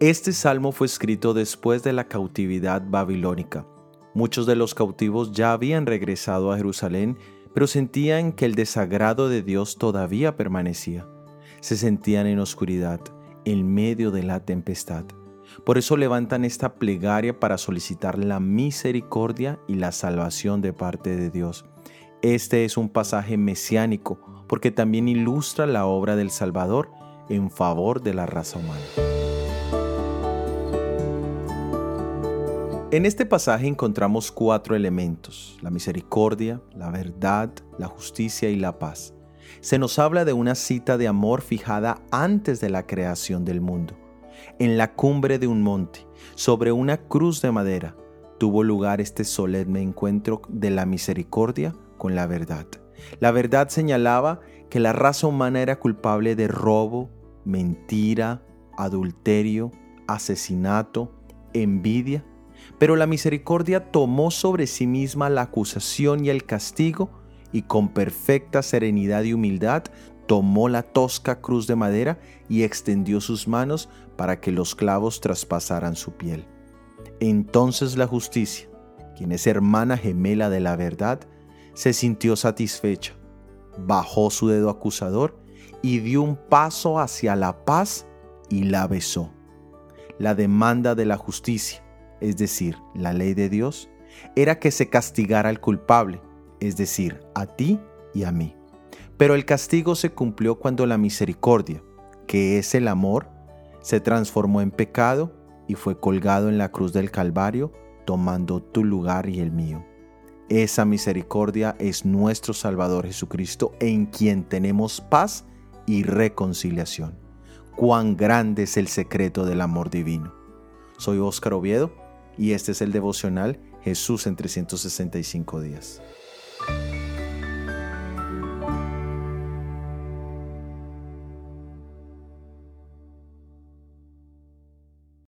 Este salmo fue escrito después de la cautividad babilónica. Muchos de los cautivos ya habían regresado a Jerusalén, pero sentían que el desagrado de Dios todavía permanecía. Se sentían en oscuridad, en medio de la tempestad. Por eso levantan esta plegaria para solicitar la misericordia y la salvación de parte de Dios. Este es un pasaje mesiánico porque también ilustra la obra del Salvador en favor de la raza humana. En este pasaje encontramos cuatro elementos, la misericordia, la verdad, la justicia y la paz. Se nos habla de una cita de amor fijada antes de la creación del mundo. En la cumbre de un monte, sobre una cruz de madera, tuvo lugar este solemne encuentro de la misericordia la verdad. La verdad señalaba que la raza humana era culpable de robo, mentira, adulterio, asesinato, envidia, pero la misericordia tomó sobre sí misma la acusación y el castigo y con perfecta serenidad y humildad tomó la tosca cruz de madera y extendió sus manos para que los clavos traspasaran su piel. Entonces la justicia, quien es hermana gemela de la verdad, se sintió satisfecha, bajó su dedo acusador y dio un paso hacia la paz y la besó. La demanda de la justicia, es decir, la ley de Dios, era que se castigara al culpable, es decir, a ti y a mí. Pero el castigo se cumplió cuando la misericordia, que es el amor, se transformó en pecado y fue colgado en la cruz del Calvario, tomando tu lugar y el mío. Esa misericordia es nuestro Salvador Jesucristo en quien tenemos paz y reconciliación. Cuán grande es el secreto del amor divino. Soy Óscar Oviedo y este es el devocional Jesús en 365 días.